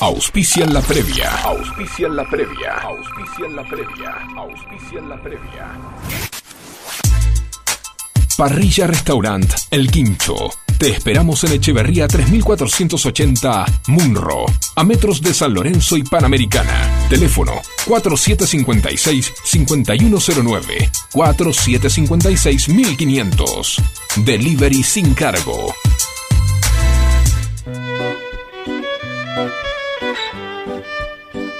Auspician la previa. Auspician la previa. Auspician la previa. Auspician la previa. Parrilla Restaurant El Quincho. Te esperamos en Echeverría 3480 Munro, a metros de San Lorenzo y Panamericana. Teléfono 4756-5109, 4756-1500. Delivery sin cargo.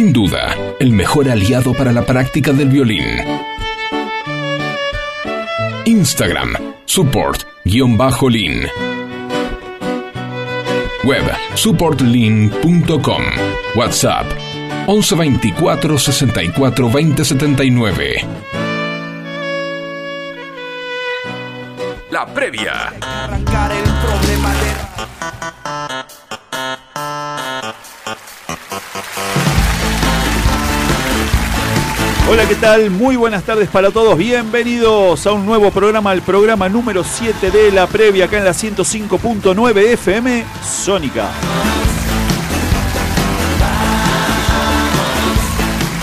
Sin duda, el mejor aliado para la práctica del violín. Instagram, support lean Web supportlean.com. WhatsApp 1124 64 20 79. La previa. Arrancar el problema de... Hola, ¿qué tal? Muy buenas tardes para todos. Bienvenidos a un nuevo programa, el programa número 7 de la previa, acá en la 105.9 FM Sónica.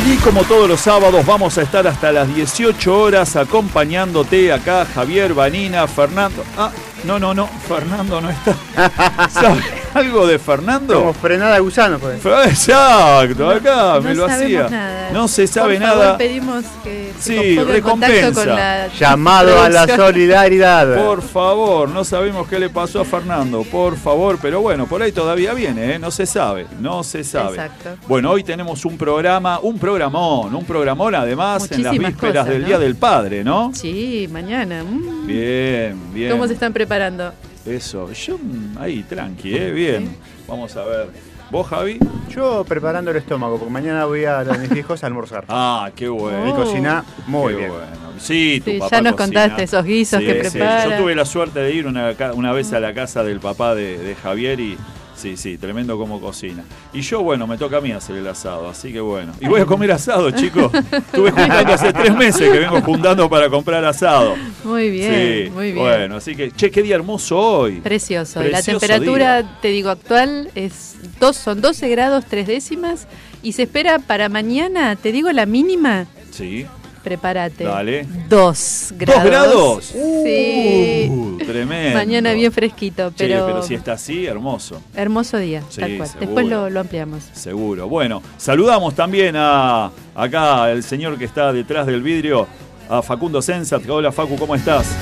Y como todos los sábados vamos a estar hasta las 18 horas acompañándote acá Javier, Vanina, Fernando. Ah, no, no, no, Fernando no está. algo de Fernando? Como frenada de gusano, pues. Exacto, acá me lo hacía. No se sabe nada. pedimos que sí, recompensa. Con la Llamado a la solidaridad. Por favor, no sabemos qué le pasó a Fernando, por favor, pero bueno, por ahí todavía viene, ¿eh? no se sabe, no se sabe. Exacto. Bueno, hoy tenemos un programa, un programón, un programón además en las vísperas del Día del Padre, ¿no? Sí, mañana. Mm. Bien, bien. ¿Cómo se están preparando? Eso, yo mm, ahí, tranqui, ¿eh? bien. Vamos a ver. ¿Vos, Javi? Yo preparando el estómago, porque mañana voy a, a mis hijos a almorzar. Ah, qué bueno. Y cocina muy bien. Sí, tu Ya nos contaste esos guisos que prepara. Yo tuve la suerte de ir una, una vez a la casa del papá de, de Javier y Sí, sí, tremendo como cocina. Y yo, bueno, me toca a mí hacer el asado, así que bueno. Y voy a comer asado, chicos. Estuve juntando hace tres meses que vengo juntando para comprar asado. Muy bien, muy bien. Bueno, así que, che, qué día hermoso hoy. Precioso. la temperatura, te digo, actual es dos, son 12 grados tres décimas y se espera para mañana, te digo, la mínima. Sí prepárate. Dale. Dos grados. ¿Dos grados? Sí. Uh, tremendo. Mañana bien fresquito, pero. pero si está así, hermoso. Hermoso día, tal cual. Después lo, ampliamos. Seguro. Bueno, saludamos también a acá el señor que está detrás del vidrio, a Facundo Sensat. Hola Facu, ¿cómo estás?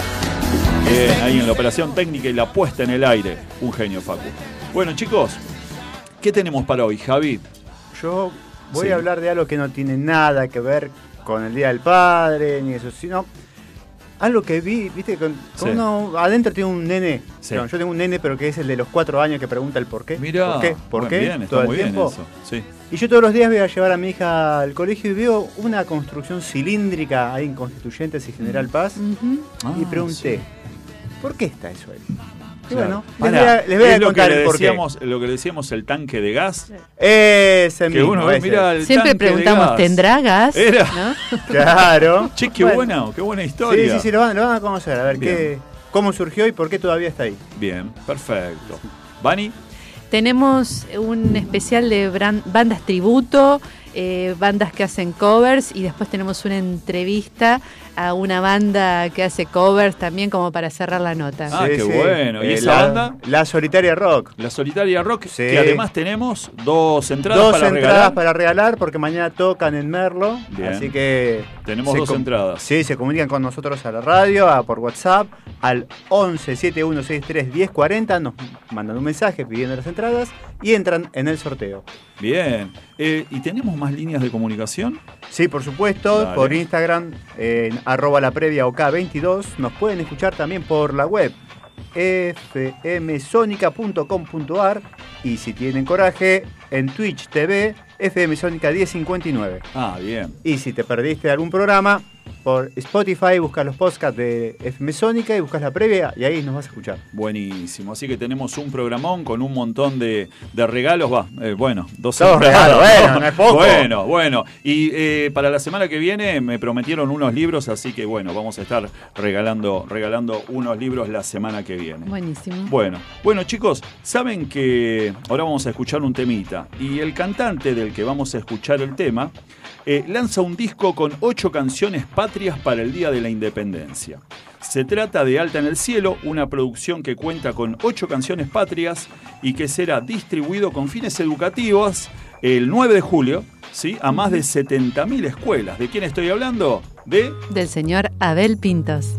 Bien, ahí en la operación técnica y la puesta en el aire. Un genio, Facu. Bueno, chicos, ¿qué tenemos para hoy, Javi? Yo voy a hablar de algo que no tiene nada que ver con el Día del Padre, ni eso, sino algo que vi, viste, con, uno adentro tiene un nene. yo tengo un nene, pero que es el de los cuatro años que pregunta el por qué. Mira, ¿por qué? ¿Por qué? Bien, Todo el tiempo. Y yo todos los días voy a llevar a mi hija al colegio y veo una construcción cilíndrica ahí en Constituyentes y General Paz. y ah, pregunté, ¿por qué está eso ahí? Bueno, les voy a, contar lo que, decíamos, lo que decíamos el tanque de gas. Ese que uno Siempre preguntamos, ¿tendrá gas? Era. Claro. Che, qué buena, qué buena historia. Sí, sí, sí, lo van, a conocer, a ver qué, cómo surgió y por qué todavía está ahí. Bien, perfecto. ¿Bani? Tenemos un especial de bandas tributo, eh, bandas que hacen covers y después tenemos una entrevista a una banda que hace covers también como para cerrar la nota. Ah, qué bueno. ¿Y eh, esa banda? La Solitaria Rock. La Solitaria Rock, que además tenemos dos entradas dos para entradas regalar. para regalar porque mañana tocan en Merlo. Así que... Tenemos dos entradas. Sí, se comunican con nosotros a la radio, por WhatsApp, al 11 7163 1040. Nos mandan un mensaje pidiendo las entradas y entran en el sorteo. Bien. Eh, ¿Y tenemos más líneas de comunicación? Sí, por supuesto, por Instagram, en arroba la previa OK22. Nos pueden escuchar también por la web fmsonica.com.ar y si tienen coraje, en Twitch TV FM Sónica 1059. Ah, bien. Y si te perdiste algún programa, por Spotify, buscas los podcasts de FM Sónica y buscas la previa y ahí nos vas a escuchar. Buenísimo. Así que tenemos un programón con un montón de, regalos. Va, eh, bueno, dos regalos. bueno, no es poco. Bueno, bueno. Y eh, para la semana que viene me prometieron unos libros, así que bueno, vamos a estar regalando, regalando unos libros la semana que viene. Buenísimo. Bueno, bueno chicos, saben que ahora vamos a escuchar un temita y el cantante del que vamos a escuchar el tema eh, lanza un disco con ocho canciones patrias para el Día de la Independencia. Se trata de Alta en el Cielo, una producción que cuenta con ocho canciones patrias y que será distribuido con fines educativos el 9 de julio ¿sí? a más de 70.000 escuelas. ¿De quién estoy hablando? De... Del señor Abel Pintos.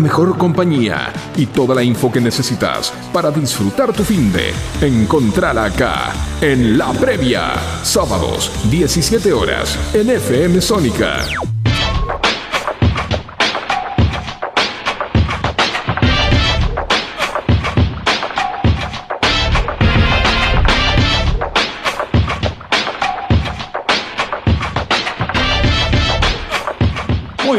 Mejor compañía y toda la info que necesitas para disfrutar tu fin de. Encontrala acá, en La Previa. Sábados, 17 horas, en FM Sónica.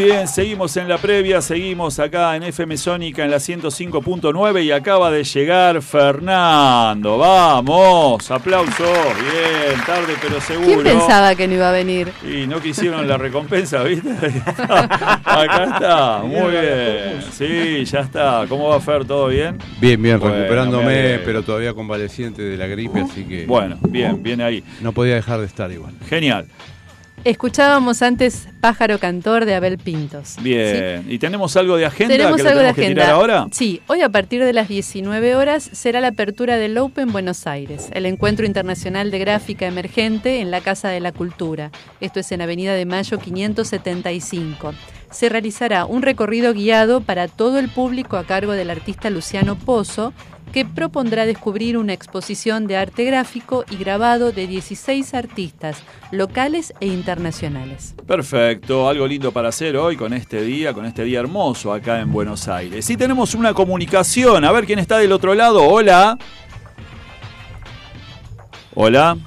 Muy bien, seguimos en la previa, seguimos acá en FM Sónica en la 105.9 y acaba de llegar Fernando. Vamos, aplauso. Bien, tarde pero seguro. ¿Quién pensaba que no iba a venir? Y no quisieron la recompensa, ¿viste? acá está, muy bien. Sí, ya está. ¿Cómo va Fer? ¿Todo bien? Bien, bien, recuperándome, pero todavía convaleciente de la gripe, así que... Bueno, bien, bien ahí. No podía dejar de estar igual. Genial. Escuchábamos antes Pájaro Cantor de Abel Pintos. Bien, ¿y tenemos algo de agenda ¿Tenemos que algo tenemos de que agenda? tirar ahora? Sí, hoy a partir de las 19 horas será la apertura del Open Buenos Aires, el encuentro internacional de gráfica emergente en la Casa de la Cultura. Esto es en Avenida de Mayo 575. Se realizará un recorrido guiado para todo el público a cargo del artista Luciano Pozo, que propondrá descubrir una exposición de arte gráfico y grabado de 16 artistas locales e internacionales. Perfecto, algo lindo para hacer hoy con este día, con este día hermoso acá en Buenos Aires. Y tenemos una comunicación, a ver quién está del otro lado. Hola. Hola.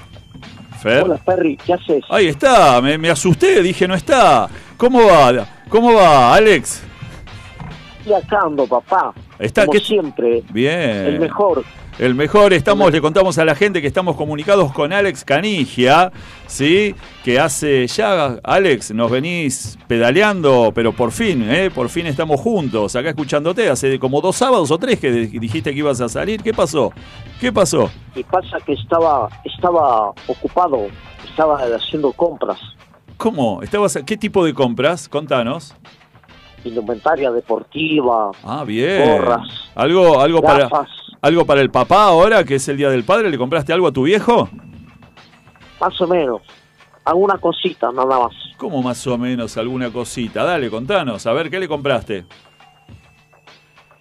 Fer. Hola, Perry, ¿qué haces? Ahí está, me, me asusté, dije no está. ¿Cómo va? ¿Cómo va, Alex? Papá. Está Como que- siempre, Bien. el mejor. El mejor, estamos, le contamos a la gente que estamos comunicados con Alex Canigia, ¿sí? Que hace ya, Alex, nos venís pedaleando, pero por fin, ¿eh? Por fin estamos juntos, acá escuchándote. Hace como dos sábados o tres que dijiste que ibas a salir. ¿Qué pasó? ¿Qué pasó? Y pasa que estaba, estaba ocupado, estaba haciendo compras, ¿Cómo? ¿Estabas, ¿Qué tipo de compras? Contanos. Indumentaria deportiva, Ah, bien. Gorras. ¿Algo, algo, para, ¿Algo para el papá ahora, que es el Día del Padre? ¿Le compraste algo a tu viejo? más o menos. Alguna cosita, nada más. ¿Cómo más o menos alguna cosita? Dale, contanos. A ver, ¿qué le compraste?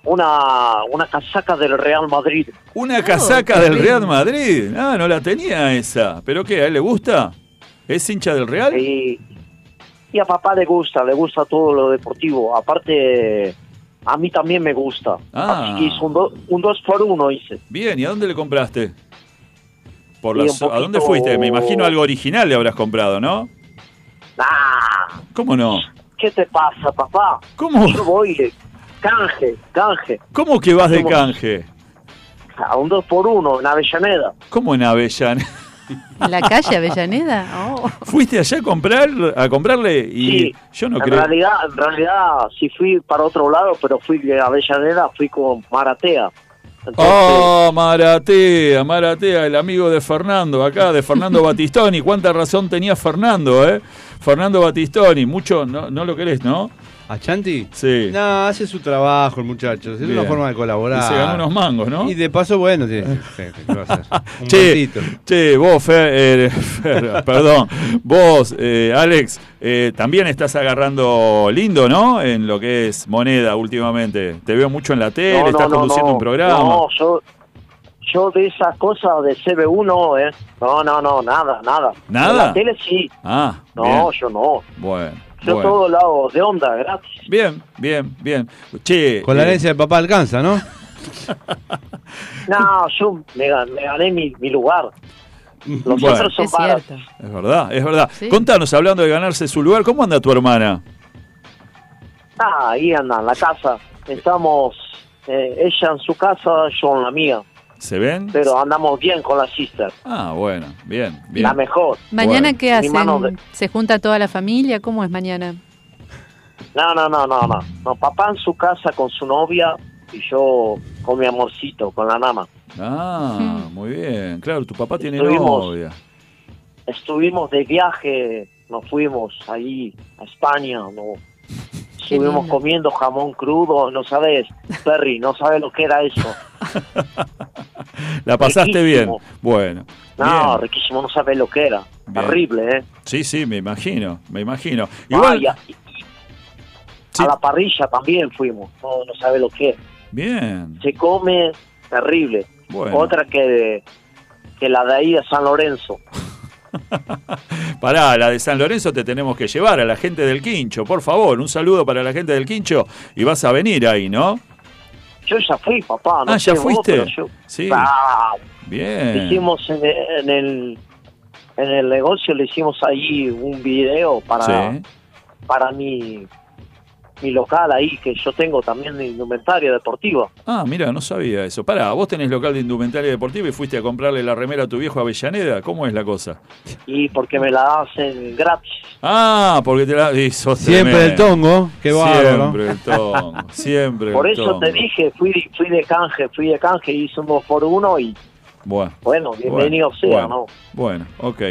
Una, una casaca del Real Madrid. Una Oh, casaca qué del lindo. Real Madrid. Ah, no la tenía esa. ¿Pero qué? ¿A él le gusta? ¿Es hincha del Real? Y, y a papá le gusta, le gusta todo lo deportivo. Aparte, a mí también me gusta. Ah. Así que hice un, do- un dos por uno hice. Bien, ¿y a dónde le compraste? Por las- ¿A dónde fuiste? Me imagino algo original le habrás comprado, ¿no? ¡Ah! ¿Cómo no? ¿Qué te pasa, papá? ¿Cómo? Yo voy de canje, canje, ¿Cómo que vas de canje? a un dos por uno en Avellaneda. ¿Cómo en Avellaneda? ¿En la calle Avellaneda? Oh. ¿Fuiste allá a comprar a comprarle? Y Sí, yo no en creo. realidad, en realidad sí fui para otro lado, pero fui de Avellaneda, fui con Maratea. Entonces, Oh, Maratea, Maratea, el amigo de Fernando, acá, de Fernando Batistoni. ¿Cuánta razón tenía Fernando, eh? Fernando Batistoni, mucho, no, no lo querés, ¿no? ¿A Chanti? Sí. No, hace su trabajo el muchacho. Es Bien. una forma de colaborar. Y se ganó unos mangos, ¿no? Y de paso, bueno, sí, sí, ¿qué va a hacer? Un Che, che, vos, Fer, eh, Fer, perdón, vos, eh, Alex, eh, también estás agarrando lindo, ¿no? En lo que es moneda últimamente. Te veo mucho en la tele, no, no, estás no, conduciendo no, un programa. No, yo, yo de esas cosas de CB1, ¿eh? No, no, no, nada, nada. ¿Nada? En la tele sí. Ah, No, bien. yo no. Bueno, Yo bueno. todo lado de onda, gratis. Bien, bien, bien. Che, Con la eh, herencia de papá alcanza, ¿no? No, yo me, gan- me gané mi, mi lugar. Los Bueno. otros son Es cierto. Es verdad, es verdad. Sí. Contanos, hablando de ganarse su lugar, ¿cómo anda tu hermana? Ah, ahí anda, en la casa. Estamos, eh, ella en su casa, yo en la mía. ¿Se ven? Pero andamos bien con la sister. Ah, bueno, bien, bien. La mejor. ¿Mañana Bueno. qué hacen? de- ¿Se junta toda la familia? ¿Cómo es mañana? No, no, no, no, no. No, papá en su casa con su novia y yo con mi amorcito, con la nana. Ah, muy bien. Claro, tu papá tiene Estuvimos- novia. Estuvimos de viaje, nos fuimos ahí a España, no. Estuvimos comiendo jamón crudo, no sabes, Perry, no sabes lo que era eso. La pasaste riquísimo. bien. Bueno. No, bien. riquísimo, no sabes lo que era. Bien. Terrible, ¿eh? Sí, sí, me imagino, me imagino. Igual, Vaya, A la parrilla también fuimos, no, no sabe lo que es. Bien. Se come terrible. Otra que, que la de ahí de San Lorenzo. Pará, la de San Lorenzo te tenemos que llevar a la gente del Quincho, por favor, un saludo para la gente del Quincho y vas a venir ahí, ¿no? Yo ya fui, papá. ah, ¿ya fuiste? sí. Ah, Bien. Hicimos en, el en el negocio le hicimos ahí un video para para mi mi local ahí, que yo tengo también de indumentaria deportiva. Ah, mira, no sabía eso. Pará, vos tenés local de indumentaria deportiva y fuiste a comprarle la remera a tu viejo Avellaneda. ¿Cómo es la cosa? Y porque me la hacen gratis. Ah, porque te la... hizo Siempre el tongo, qué bárbaro. Siempre el tongo, siempre Por eso te dije, fui, fui de canje, fui de canje, hice un dos por uno y... Bueno, bueno bienvenido sea, ¿no? Bueno, ok.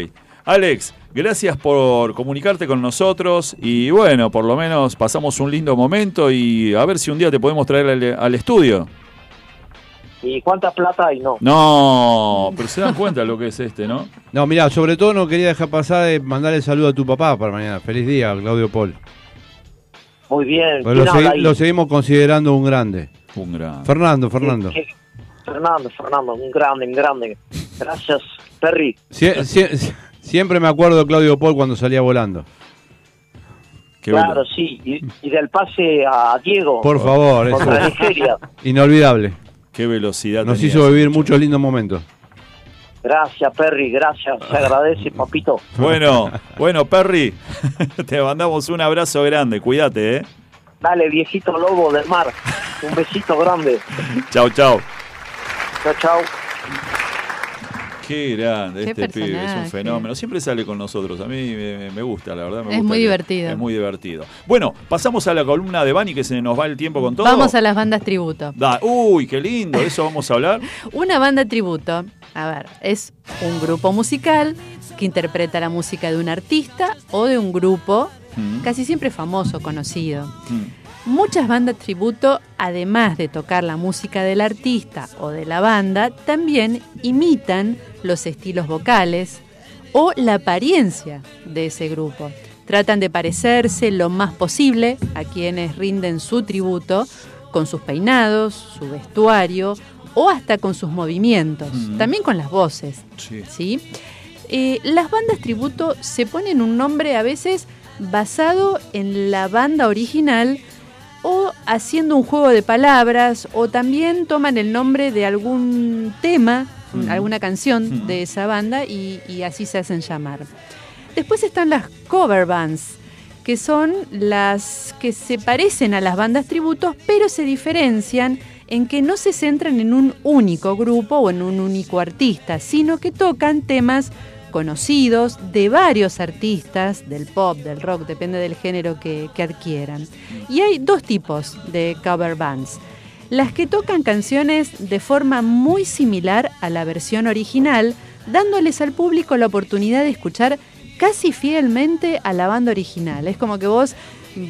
Alex, gracias por comunicarte con nosotros y bueno, por lo menos pasamos un lindo momento y a ver si un día te podemos traer al, estudio. ¿Y cuánta plata hay? No. No, pero se dan cuenta lo que es este, ¿no? No, mira, sobre todo no quería dejar pasar de mandarle saludo a tu papá para mañana. Feliz día, Claudio Paul. Muy bien. Pues lo, seguimos considerando un grande. Un grande. Fernando, Fernando. Fernando, Fernando, un grande, un grande. Gracias, Perry. Siempre me acuerdo de Claudio Paul cuando salía volando. claro, sí. Y, del pase a Diego. Por favor, contra Nigeria. Inolvidable. Qué velocidad. Nos hizo vivir muchos lindos momentos. Gracias, Perry, gracias. Se agradece, papito. Bueno, bueno, Perry, te mandamos un abrazo grande. Cuídate, ¿eh? Dale, viejito lobo del mar. Un besito grande. chao, chao. Chao, chao. Qué grande, este pibe es un fenómeno. Siempre sale con nosotros. A mí me, gusta, la verdad. es muy divertido. Es muy divertido. Bueno, pasamos a la columna de Bani que se nos va el tiempo con todo. Vamos a las bandas tributo. uy, qué lindo, de eso vamos a hablar. Una banda tributo, a ver, es un grupo musical que interpreta la música de un artista o de un grupo mm. casi siempre famoso, conocido. Mm. Muchas bandas tributo, además de tocar la música del artista o de la banda, también imitan los estilos vocales o la apariencia de ese grupo. Tratan de parecerse lo más posible a quienes rinden su tributo con sus peinados, su vestuario o hasta con sus movimientos, también con las voces. Sí. Eh, las bandas tributo se ponen un nombre a veces basado en la banda original o haciendo un juego de palabras o también toman el nombre de algún tema, alguna canción de esa banda y, así se hacen llamar. Después están las cover bands, que son las que se parecen a las bandas tributos, pero se diferencian en que no se centran en un único grupo o en un único artista, sino que tocan temas conocidos de varios artistas del pop, del rock, depende del género que, adquieran. Y hay dos tipos de cover bands. Las que tocan canciones de forma muy similar a la versión original, dándoles al público la oportunidad de escuchar casi fielmente a la banda original. Es como que vos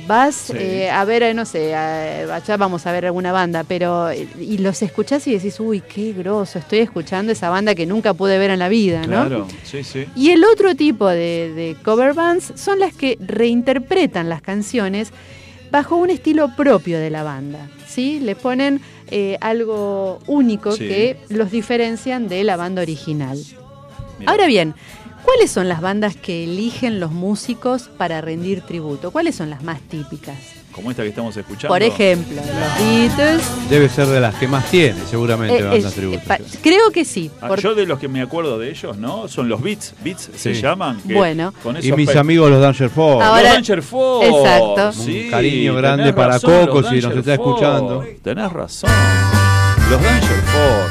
vas eh, a ver, eh, no sé, allá vamos a ver alguna banda, pero y los escuchás y decís, uy, qué groso, estoy escuchando esa banda que nunca pude ver en la vida, ¿no? Claro, sí, sí. Y el otro tipo de, cover bands son las que reinterpretan las canciones bajo un estilo propio de la banda, ¿sí? Le ponen eh, algo único que los diferencian de la banda original. Ahora bien, ¿Cuáles son las bandas que eligen los músicos para rendir tributo? ¿Cuáles son las más típicas? Como esta que estamos escuchando. Por ejemplo, los Beatles. Debe ser de las que más tiene, seguramente, eh, bandas tributo. creo que sí. Ah, yo de los que me acuerdo de ellos, ¿no? Son los Beats. Beats se llaman. bueno. y mis amigos los Danger Force. los Danger Force. Exacto. Un cariño grande para Coco si nos está escuchando. Tenés razón. Los Danger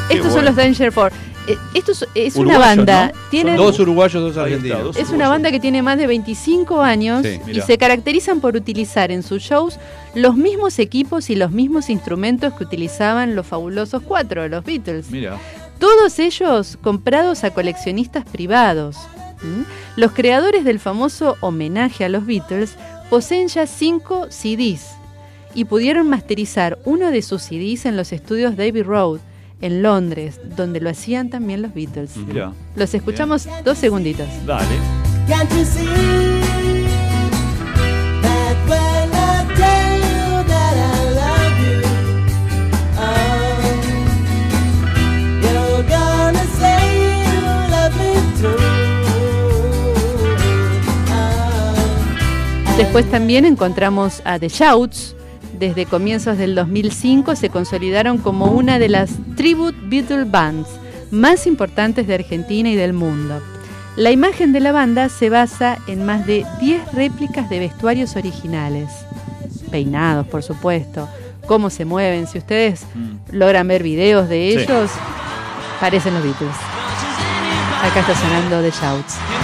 Estos son los Danger Force. Eh, esto es, una banda. ¿no? dos uruguayos, dos argentinos. es una banda que tiene más de 25 años y se caracterizan por utilizar en sus shows los mismos equipos y los mismos instrumentos que utilizaban los fabulosos cuatro, los Beatles. Mira. Todos ellos comprados a coleccionistas privados. Los creadores del famoso homenaje a los Beatles poseen ya cinco CDs y pudieron masterizar uno de sus CDs en los estudios David Road en Londres, donde lo hacían también los Beatles. Yeah. Los escuchamos dos segunditos. Dale. Después también encontramos a The Shouts, desde comienzos del 2005 se consolidaron como una de las tribute Beatle bands más importantes de Argentina y del mundo. La imagen de la banda se basa en más de 10 réplicas de vestuarios originales. Peinados, por supuesto. Cómo se mueven. Si ustedes mm. logran ver videos de ellos, parecen los Beatles. Acá está sonando The Shouts.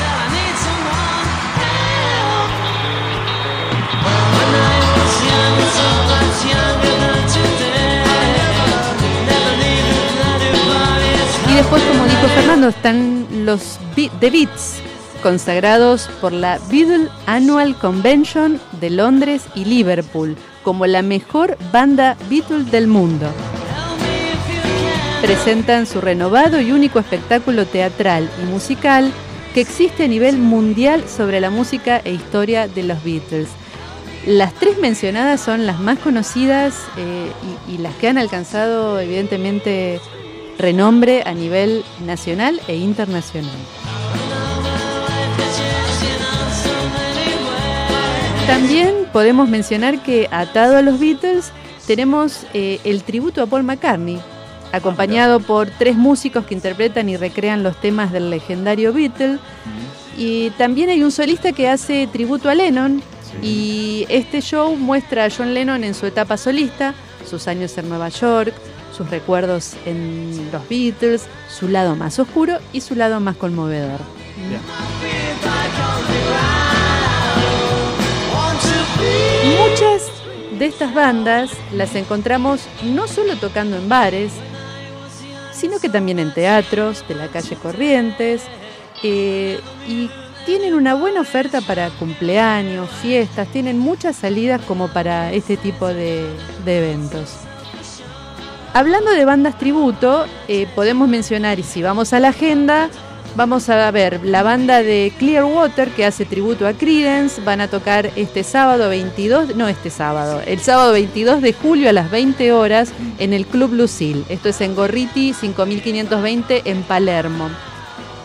Después, como dijo Fernando, están los The Beats, consagrados por la Beatle Annual Convention de Londres y Liverpool como la mejor banda Beatle del mundo. Presentan su renovado y único espectáculo teatral y musical que existe a nivel mundial sobre la música e historia de los Beatles. Las tres mencionadas son las más conocidas eh, y las que han alcanzado evidentemente renombre a nivel nacional e internacional. También podemos mencionar que atado a los Beatles tenemos eh, el tributo a Paul McCartney, acompañado por tres músicos que interpretan y recrean los temas del legendario Beatle. Y también hay un solista que hace tributo a Lennon. Y este show muestra a John Lennon en su etapa solista, sus años en Nueva York, sus recuerdos en los Beatles, su lado más oscuro y su lado más conmovedor. Muchas de estas bandas las encontramos no solo tocando en bares, sino que también en teatros de la calle Corrientes eh, y tienen una buena oferta para cumpleaños, fiestas, tienen muchas salidas como para este tipo de eventos. Hablando de bandas tributo, eh, podemos mencionar, y si vamos a la agenda, vamos a ver la banda de Clearwater que hace tributo a Credence, van a tocar este sábado 22, no este sábado, el sábado 22 de julio a las 20 horas en el Club Lucil. Esto es en Gorriti 5520 en Palermo.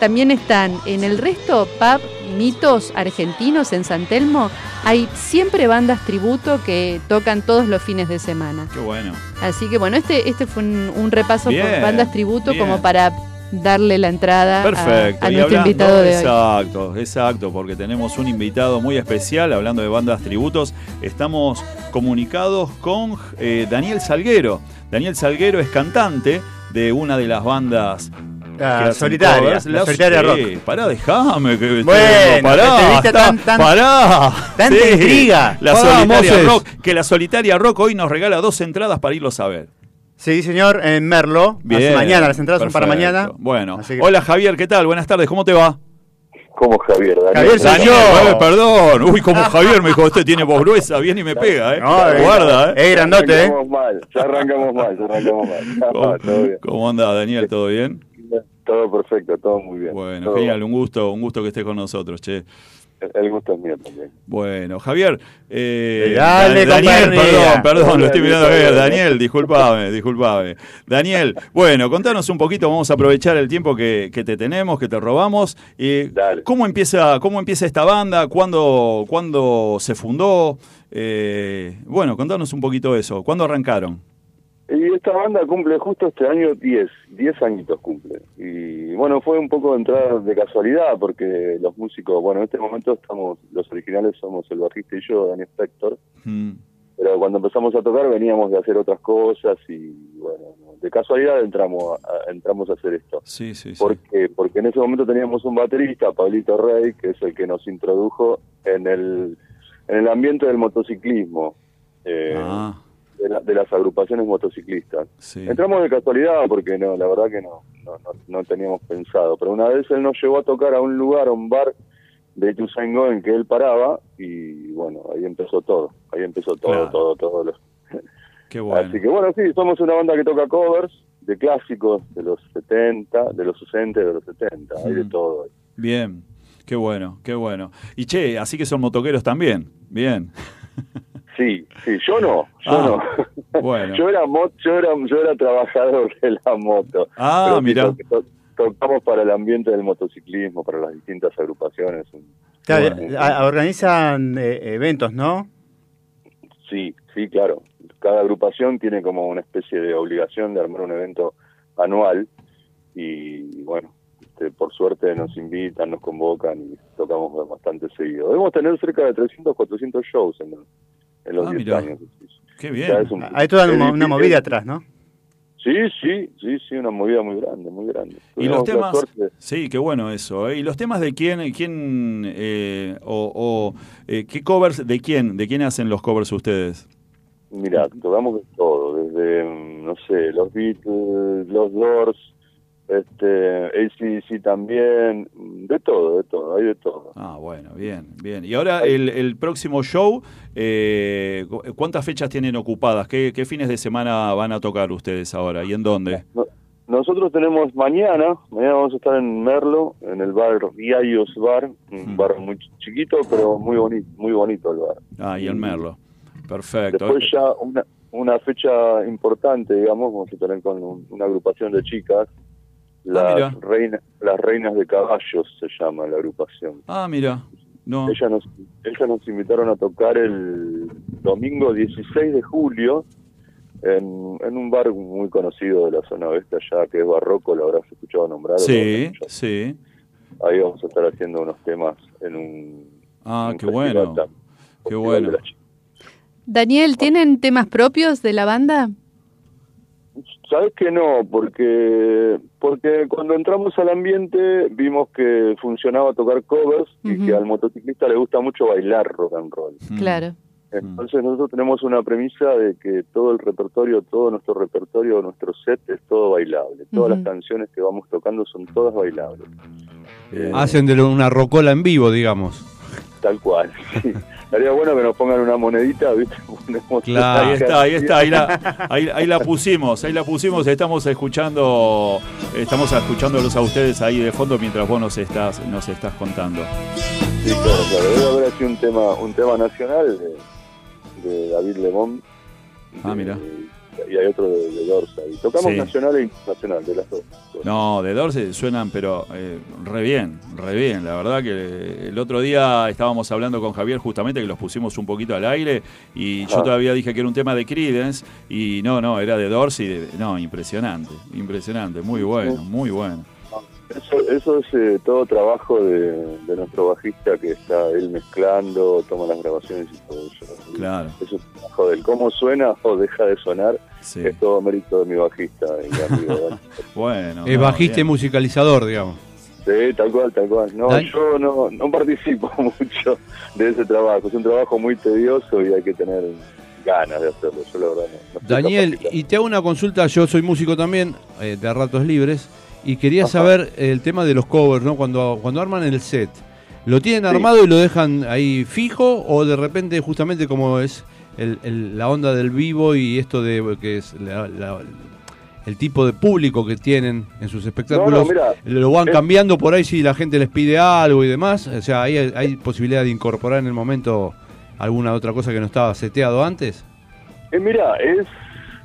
También están en el resto pub mitos argentinos en San Telmo. Hay siempre bandas tributo que tocan todos los fines de semana. Qué bueno. Así que bueno, este, este fue un, repaso por bandas tributo como para darle la entrada a, nuestro invitado de hoy. Exacto, exacto, porque tenemos un invitado muy especial hablando de bandas tributos. Estamos comunicados con eh, Daniel Salguero. Daniel Salguero es cantante de una de las bandas la solitaria, la, solitaria rock. Pará, déjame que bueno, pará, tan, tan, pará. Tanta intriga. La solitaria rock, que la solitaria rock hoy nos regala dos entradas para irlos a ver. Sí, señor, en Merlo. Bien, mañana, las entradas son para mañana. Bueno, hola Javier, ¿qué tal? Buenas tardes, ¿cómo te va? ¿Cómo Javier? Daniel, Daniel, perdón. Uy, como Javier me dijo, usted tiene voz gruesa, viene y me pega, ¿eh? Guarda, ¿eh? Es grandote, ¿eh? Mal, ya arrancamos mal, ya arrancamos mal. ¿Cómo, ¿Cómo anda, Daniel? ¿Todo bien? Todo perfecto, todo muy bien. Bueno, genial, un gusto, un gusto que estés con nosotros, che. El gusto es mío también. Bueno, Javier, eh, Daniel, perdón, perdón, lo estoy mirando a ver. Daniel, discúlpame, discúlpame. Daniel, bueno, contanos un poquito, vamos a aprovechar el tiempo que, que te tenemos, que te robamos. y ¿cómo, empieza, ¿Cómo empieza esta banda? ¿Cuándo, cuándo se fundó? Eh, bueno, contanos un poquito eso. ¿Cuándo arrancaron? Y esta banda cumple justo este año 10, 10 añitos cumple. Y bueno, fue un poco de entrada de casualidad porque los músicos, bueno, en este momento estamos, los originales somos el bajista y yo, Daniel Spector. Mm. Pero cuando empezamos a tocar veníamos de hacer otras cosas y bueno, de casualidad entramos a, entramos a hacer esto. Sí, sí, sí. Porque, porque en ese momento teníamos un baterista, Pablito Rey, que es el que nos introdujo en el, en el ambiente del motociclismo. Eh, ah de, las agrupaciones motociclistas. Entramos de casualidad porque no, la verdad que no, no, teníamos pensado. Pero una vez él nos llevó a tocar a un lugar, a un bar de Tusango en que él paraba y bueno, ahí empezó todo. Ahí empezó todo, todo, todo. Qué bueno. Así que bueno, sí, somos una banda que toca covers de clásicos de los 70, de los 60 y de los 70, hay de mm. todo. Bien, qué bueno, qué bueno. Y che, así que son motoqueros también, bien. Sí, sí, yo no, yo ah, no. Bueno. yo era yo era yo era trabajador de la moto. Ah, mira. tocamos para el ambiente del motociclismo, para las distintas agrupaciones, organizan eh, eventos, ¿no? Sí, sí, claro. Cada agrupación tiene como una especie de obligación de armar un evento anual y bueno, este, por suerte nos invitan, nos convocan y tocamos bastante seguido. Debemos tener cerca de 300, 400 shows en, los 10 ah, años. Qué bien. Hay toda una, movida atrás, ¿no? Sí, sí, sí, sí, una movida muy grande, muy grande. y los temas, sí, qué bueno eso. ¿eh? Y los temas de quién, quién eh, o, eh, qué covers de quién, de quién hacen los covers ustedes. Mira, tocamos de todo, desde no sé, los Beatles, los Doors, este, ACDC también, de todo, de todo, hay de todo. Ah, bueno, bien, bien. Y ahora el, el próximo show, eh, ¿cuántas fechas tienen ocupadas? ¿Qué, ¿Qué, fines de semana van a tocar ustedes ahora y en dónde? nosotros tenemos mañana, mañana vamos a estar en Merlo, en el bar Viayos Bar, un hmm. bar muy chiquito, pero muy bonito, muy bonito el bar. Ah, y en Merlo. Perfecto. Después ya una, una fecha importante, digamos, vamos a tener con una agrupación de chicas Ah, las, reinas, las reinas de caballos se llama la agrupación. Ah, mira. No. Ellas nos, ellas nos invitaron a tocar el domingo 16 de julio en, en un bar muy conocido de la zona oeste allá, que es Barroco, lo habrás escuchado nombrar. Sí, sí. Ahí vamos a estar haciendo unos temas en un... Ah, qué bueno. qué bueno. Daniel, ¿tienen temas propios de la banda? Sabes que no, porque porque cuando entramos al ambiente vimos que funcionaba tocar covers y que al motociclista le gusta mucho bailar rock and roll. Claro. Entonces nosotros tenemos una premisa de que todo el repertorio, todo nuestro repertorio, nuestro set es todo bailable. Todas las canciones que vamos tocando son todas bailables. Hacen de una rocola en vivo, digamos. Tal cual. Sí. Estaría bueno que nos pongan una monedita, ¿viste? Claro, ahí está, ahí está, ahí la, ahí, la pusimos, ahí la pusimos, estamos escuchando, estamos escuchándolos a ustedes ahí de fondo mientras vos nos estás, nos estás contando. Sí, claro, claro, debe haber así un tema, un tema nacional de, David Lemón. Ah, mira y hay otro de, de tocamos nacional e internacional, de las dos. No, de Dorse suenan, pero eh, re bien, re bien. La verdad que el otro día estábamos hablando con Javier justamente que los pusimos un poquito al aire y yo todavía dije que era un tema de Credence y no, no, era de Dorsey. no, impresionante, impresionante, muy bueno, muy bueno. Eso, es eh, todo trabajo de, nuestro bajista que está él mezclando, toma las grabaciones y todo eso. Claro. Eso es trabajo del cómo suena o deja de sonar. Es todo mérito de mi bajista y amigo. bueno. Es bajista y musicalizador, digamos. Sí, tal cual, tal cual. No, yo no, no participo mucho de ese trabajo. Es un trabajo muy tedioso y hay que tener ganas de hacerlo. Yo la verdad Daniel, y te hago una consulta. Yo soy músico también, eh, de ratos libres. Y quería saber el tema de los covers, ¿no? Cuando, cuando arman el set, ¿lo tienen armado y lo dejan ahí fijo o de repente justamente como es el, la onda del vivo y esto de que es el tipo de público que tienen en sus espectáculos, lo van cambiando por ahí si la gente les pide algo y demás? O sea, ¿hay, ¿hay posibilidad de incorporar en el momento alguna otra cosa que no estaba seteado antes? Eh, mira, es...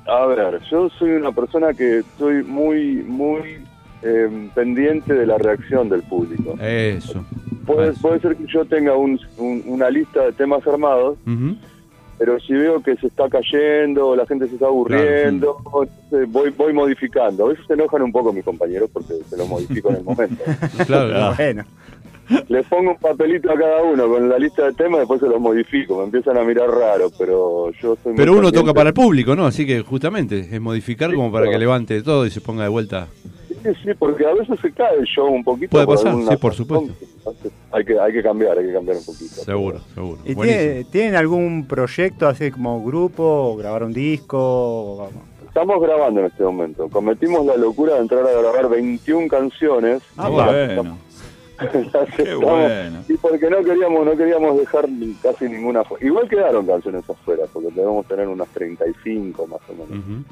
A ver, yo soy una persona que estoy muy, muy eh, pendiente de la reacción del público. Eso. Puede, puede ser que yo tenga un, una lista de temas armados, pero si veo que se está cayendo, la gente se está aburriendo, voy, voy modificando. A veces se enojan un poco mis compañeros porque se lo modifico en el momento. claro, bueno. Les pongo un papelito a cada uno con la lista de temas, después se los modifico, me empiezan a mirar raro, pero yo soy Pero uno toca para el público, ¿no? Así que justamente es modificar como para que levante todo y se ponga de vuelta sí, porque a veces se cae el show un poquito. Puede pasar, sí, por supuesto. Hay que, hay que cambiar, hay que cambiar un poquito. Seguro, seguro. ¿Y tienen algún proyecto así como grupo, grabar un disco? Estamos grabando en este momento. Cometimos la locura de entrar a grabar 21 canciones. Ah, bueno. Qué bueno. Y porque no queríamos, no queríamos dejar casi ninguna. Igual quedaron canciones afuera, porque debemos tener unas 35 más o menos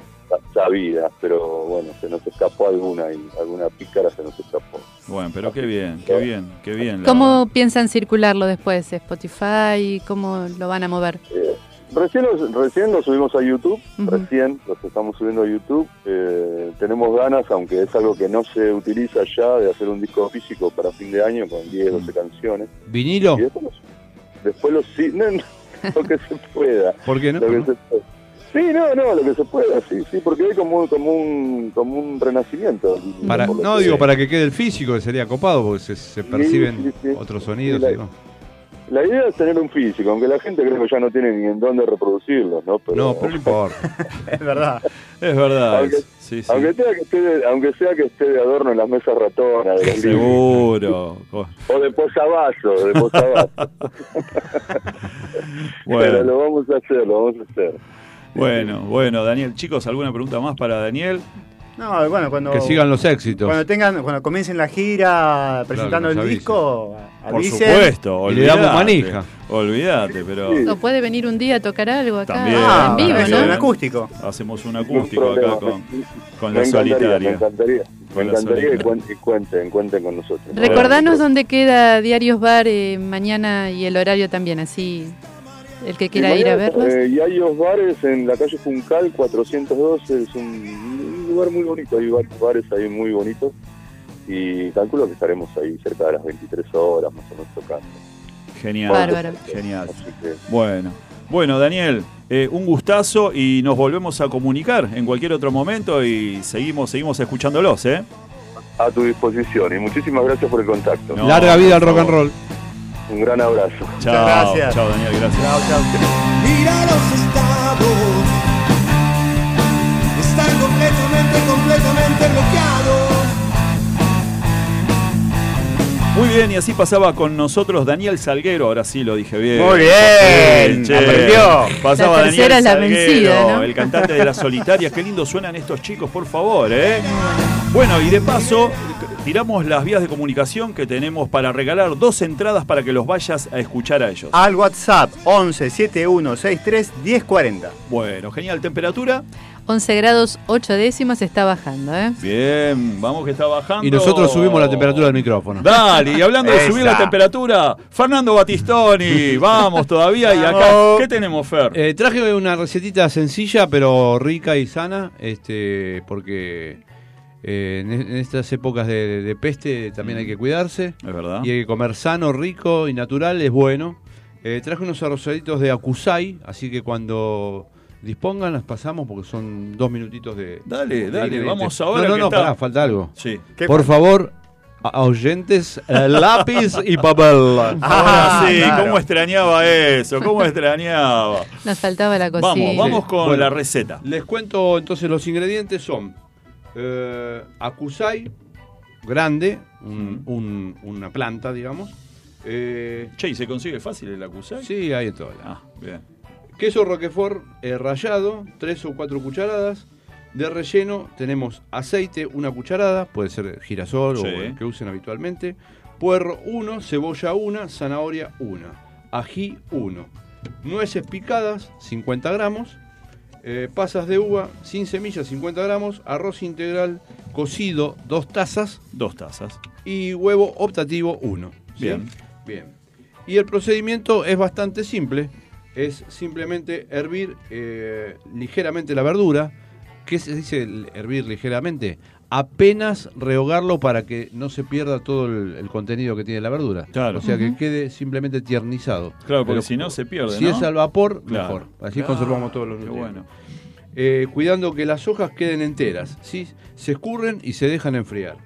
sabidas, pero bueno, se nos escapó alguna y alguna pícara se nos escapó. Bueno, pero qué bien, qué bien, qué bien. ¿Cómo piensan circularlo después? ¿Spotify? ¿Cómo lo van a mover? Eh, Recién los, recién los subimos a YouTube, recién los estamos subiendo a YouTube. Eh, tenemos ganas, aunque es algo que no se utiliza ya, de hacer un disco físico para fin de año con 10, 12 canciones. ¿Vinilo? Y después los, después los no, lo que se pueda. ¿Por qué no? Sí, no, no, lo que se pueda, sí, sí, porque hay como, como, un, como un renacimiento. Para, no, digo, para que quede el físico, que sería copado, porque se, perciben otros sonidos. La idea es tener un físico, aunque la gente creo que ya no tiene ni en dónde reproducirlo, ¿no? Pero, no, pero no importa. es verdad. Es verdad. Aunque, sí, sí. Aunque, sea que esté de, aunque sea que esté de adorno en las mesas ratonas. De Seguro. o de posavasos, de posavasos. bueno. Pero lo vamos a hacer, lo vamos a hacer. Bueno, bueno, Daniel, chicos, ¿alguna pregunta más para Daniel? No, bueno, cuando. Que sigan los éxitos. Cuando tengan, cuando comiencen la gira presentando el disco, avisen. Por supuesto, y le damos manija. Olvídate, pero. O puede venir un día a tocar algo acá. También, ah, en vivo, ¿no? Un acústico. Hacemos un acústico acá con, con la solitaria. Me encantaría. Me encantaría que cuenten, cuenten con nosotros. Recordanos dónde queda Diarios Bar eh, mañana y el horario también, así el que quiera ir a verlos. Eh, y hay dos bares en la calle Juncal 412, es un lugar muy bonito, hay varios bares ahí muy bonitos y calculo que estaremos ahí cerca de las 23 horas más o menos tocando. Genial, Bárbaro. genial. Bueno, bueno Daniel, eh, un gustazo y nos volvemos a comunicar en cualquier otro momento y seguimos, seguimos escuchándolos, ¿eh? A tu disposición y muchísimas gracias por el contacto. Larga vida al rock and roll. Un gran abrazo. Chao, gracias. Chao, Daniel, gracias. Chao, chao. Muy bien, y así pasaba con nosotros Daniel Salguero, ahora sí lo dije bien. Muy bien, aprendió. Pasaba Daniel Salguero, el cantante de las solitarias. Qué lindo suenan estos chicos, por favor, ¿eh? Bueno, y de paso, tiramos las vías de comunicación que tenemos para regalar dos entradas para que los vayas a escuchar a ellos. Al WhatsApp 11 7163 1040. Bueno, genial. ¿Temperatura? 11 grados 8 décimas está bajando, ¿eh? Bien, vamos que está bajando. Y nosotros subimos la temperatura del micrófono. Dale, y hablando de subir la temperatura, Fernando Batistoni, vamos todavía. Y acá, ¿qué tenemos, Fer? Eh, traje una recetita sencilla, pero rica y sana, este, porque eh, en, estas épocas de, peste también hay que cuidarse. Es verdad. Y hay que comer sano, rico y natural, es bueno. Eh, traje unos arrozaditos de acusai, así que cuando dispongan las pasamos porque son dos minutitos de... Dale, dale, vamos ahora. No, no, no, falta algo. Sí. Por favor, oyentes, lápiz y papel. Ah, sí, cómo extrañaba eso, cómo extrañaba. Nos faltaba la cocina. Vamos, vamos con la receta. Les cuento entonces los ingredientes son eh, grande, una planta, digamos. Eh, che, ¿y se consigue fácil el acusai? Sí, hay en todo. Ah, bien. Queso roquefort eh, rallado, tres o cuatro cucharadas. De relleno tenemos aceite, una cucharada, puede ser girasol o el que usen habitualmente. Puerro, uno, cebolla, una, zanahoria, una. Ají, uno. Nueces picadas, 50 gramos. Eh, pasas de uva sin semillas, 50 gramos, arroz integral cocido, 2 tazas. 2 tazas. Y huevo optativo, 1. Bien. Bien. Y el procedimiento es bastante simple. Es simplemente hervir eh, ligeramente la verdura. ¿Qué se dice hervir ligeramente? Apenas rehogarlo para que no se pierda todo el, contenido que tiene la verdura. Claro. O sea, que quede simplemente tiernizado. Claro, porque si no se pierde. Si es al vapor, mejor. Así conservamos todos los nutrientes. Bueno. Eh, cuidando que las hojas queden enteras. ¿sí? Se escurren y se dejan enfriar.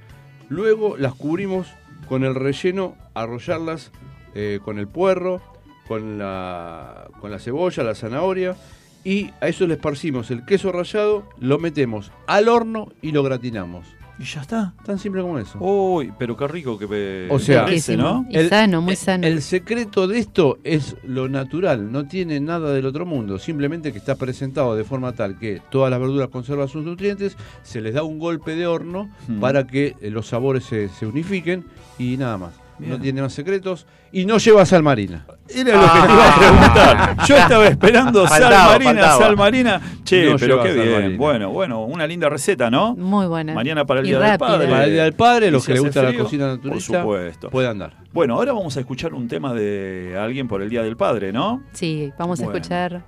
Luego las cubrimos con el relleno, arrollarlas eh, con el puerro, con la, con la cebolla, la zanahoria y a eso le esparcimos el queso rallado, lo metemos al horno y lo gratinamos. Y ya está. Tan simple como eso. Uy, pero qué rico que O sea, ¿no? Y sano, muy sano. El secreto de esto es lo natural, no tiene nada del otro mundo, simplemente que está presentado de forma tal que todas las verduras conservan sus nutrientes, se les da un golpe de horno hmm. para que los sabores se, se unifiquen y nada más no tiene más secretos y no lleva sal marina. Era lo que te iba a preguntar. Yo estaba esperando sal marina, sal marina. Che, pero qué bien. Bueno, bueno, una linda receta, ¿no? Muy buena. Mañana para el Día del Padre. Para el Día del Padre, los que les gusta la cocina naturalista, por supuesto. puede andar. Bueno, ahora vamos a escuchar un tema de alguien por el Día del Padre, ¿no? Sí, vamos a escuchar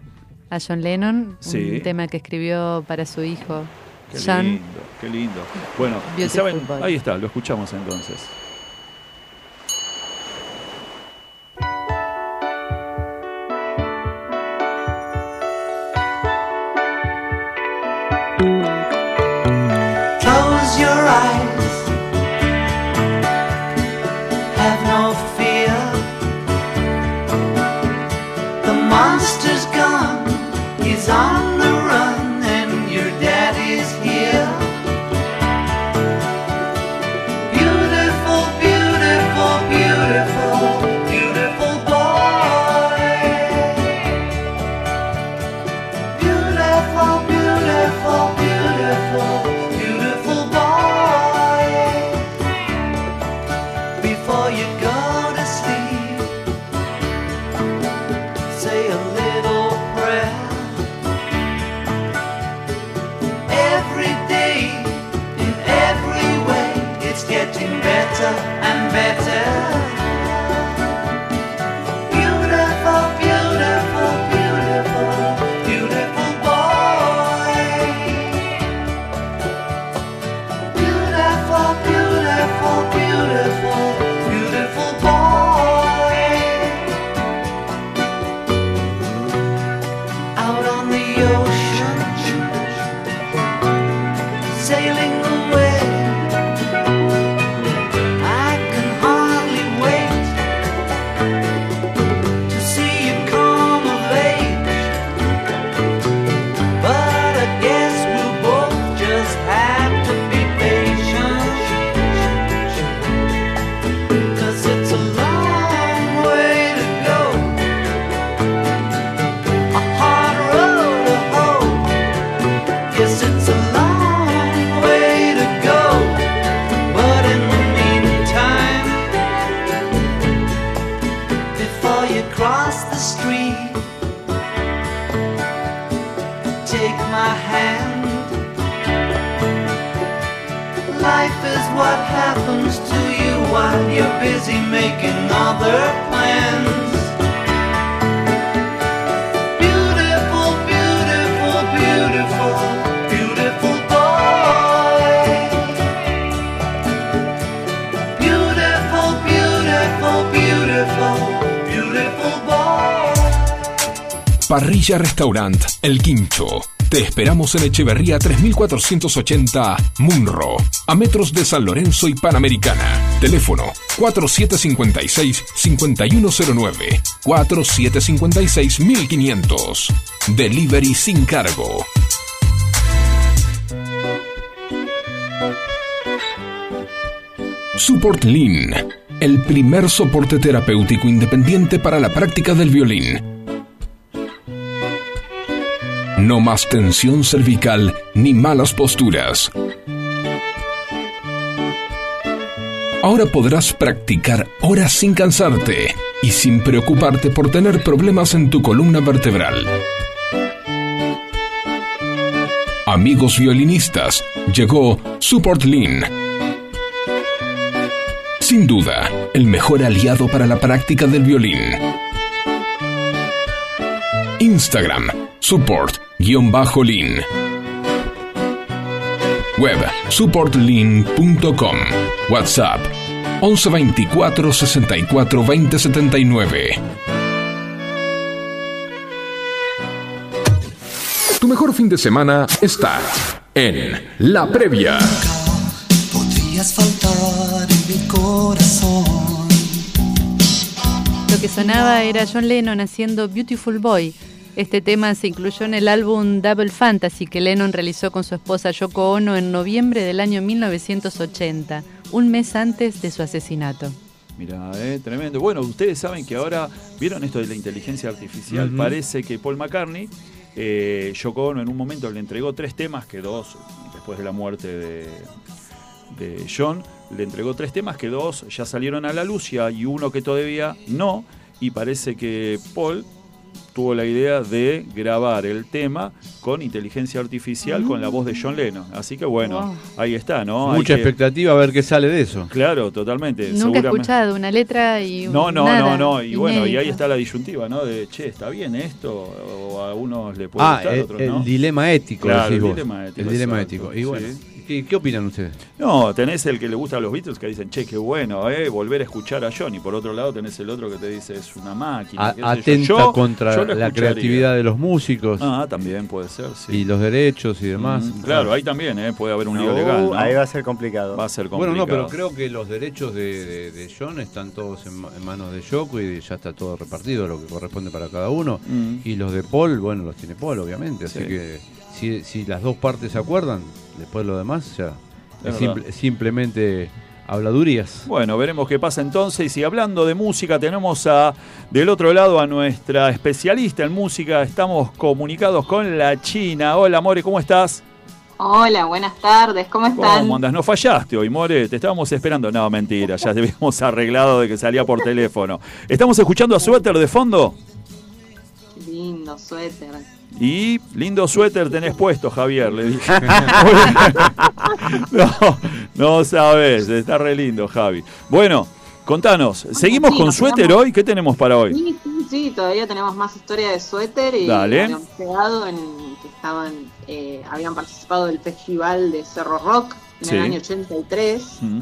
a John Lennon, un tema que escribió para su hijo. Qué lindo, qué lindo. Bueno, ¿saben? ahí está, lo escuchamos entonces. El Quincho. Te esperamos en Echeverría 3480 Munro, a metros de San Lorenzo y Panamericana. Teléfono 4756-5109, 4756-1500. Delivery sin cargo. Support Lean, el primer soporte terapéutico independiente para la práctica del violín no más tensión cervical ni malas posturas. Ahora podrás practicar horas sin cansarte y sin preocuparte por tener problemas en tu columna vertebral. Amigos violinistas, llegó Support Lean. Sin duda, el mejor aliado para la práctica del violín. Instagram, support lin Web supportlin.com. WhatsApp 1124 64 20 79. Tu mejor fin de semana está en La Previa. Podrías faltar en mi corazón. Lo que sonaba era John Lennon haciendo Beautiful Boy este tema se incluyó en el álbum Double Fantasy que Lennon realizó con su esposa Yoko Ono en noviembre del año 1980, un mes antes de su asesinato. Mira, eh, tremendo. Bueno, ustedes saben que ahora, ¿vieron esto de la inteligencia artificial? Parece que Paul McCartney, eh, Yoko Ono en un momento le entregó tres temas, que dos, después de la muerte de, de John, le entregó tres temas, que dos ya salieron a la luz y uno que todavía no, y parece que Paul tuvo la idea de grabar el tema con inteligencia artificial con la voz de John Lennon. Así que bueno, ahí está, ¿no? Mucha expectativa a ver qué sale de eso. Claro, totalmente. Nunca he escuchado una letra y No, no, no, no. Y bueno, y ahí está la disyuntiva, ¿no? De, che, ¿está bien esto? O a unos le puede ah, gustar, el, a otros no. el dilema ético, Claro, el decís vos. dilema ético, El dilema ético. Y bueno, sí. ¿Qué, qué opinan ustedes? No, tenés el que le gusta a los Beatles que dicen, che, qué bueno, eh, volver a escuchar a John. Y por otro lado tenés el otro que te dice, es una máquina. A- atenta Yo- contra yo la escucharía. creatividad de los músicos Ah, también puede ser, sí. y los derechos y demás. Mm, claro, ahí también eh, puede haber un lío No, legal. ¿no? Ahí va a ser complicado. Va a ser Bueno, complicado. no, pero creo que los derechos de, de- de John están todos en, ma- en manos de Yoko y ya está todo repartido, lo que corresponde para cada uno. Mm. Y los de Paul, bueno, los tiene Paul, obviamente. Así Sí. que si, si las dos partes se acuerdan, después lo demás ya Es simple- simplemente habladurías. Bueno, veremos qué pasa entonces. Y hablando de música, tenemos a del otro lado a nuestra especialista en música. Estamos comunicados con la China. Hola, More, ¿cómo estás? Hola, buenas tardes, ¿cómo están? ¿Cómo andas? No fallaste hoy, More. Te estábamos esperando. No, mentira. Ya te habíamos arreglado de que salía por teléfono. Estamos escuchando a Suéter de fondo. Qué lindo suéter. Y lindo suéter tenés puesto, Javier, le dije. no, no sabes, está re lindo, Javi. Bueno, contanos, ¿seguimos sí, con suéter quedamos- hoy? ¿Qué tenemos para hoy? Sí, sí, sí, todavía tenemos más historia de suéter y Dale. quedado en que estaban, eh, habían participado del festival de Cerro Rock en Sí. el año 83. Mm,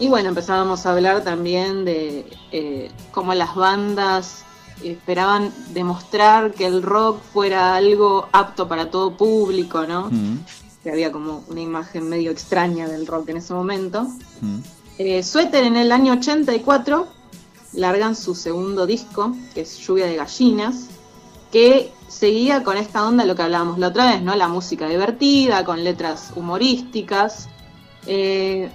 Y bueno, empezábamos a hablar también de eh, cómo las bandas esperaban demostrar que el rock fuera algo apto para todo público, ¿no? mm, Que había como una imagen medio extraña del rock en ese momento. mm. Eh, Suéter en el año 84 largan su segundo disco, que es Lluvia de Gallinas, que seguía con esta onda, lo que hablábamos la otra vez, ¿no? La música divertida, con letras humorísticas. Eh,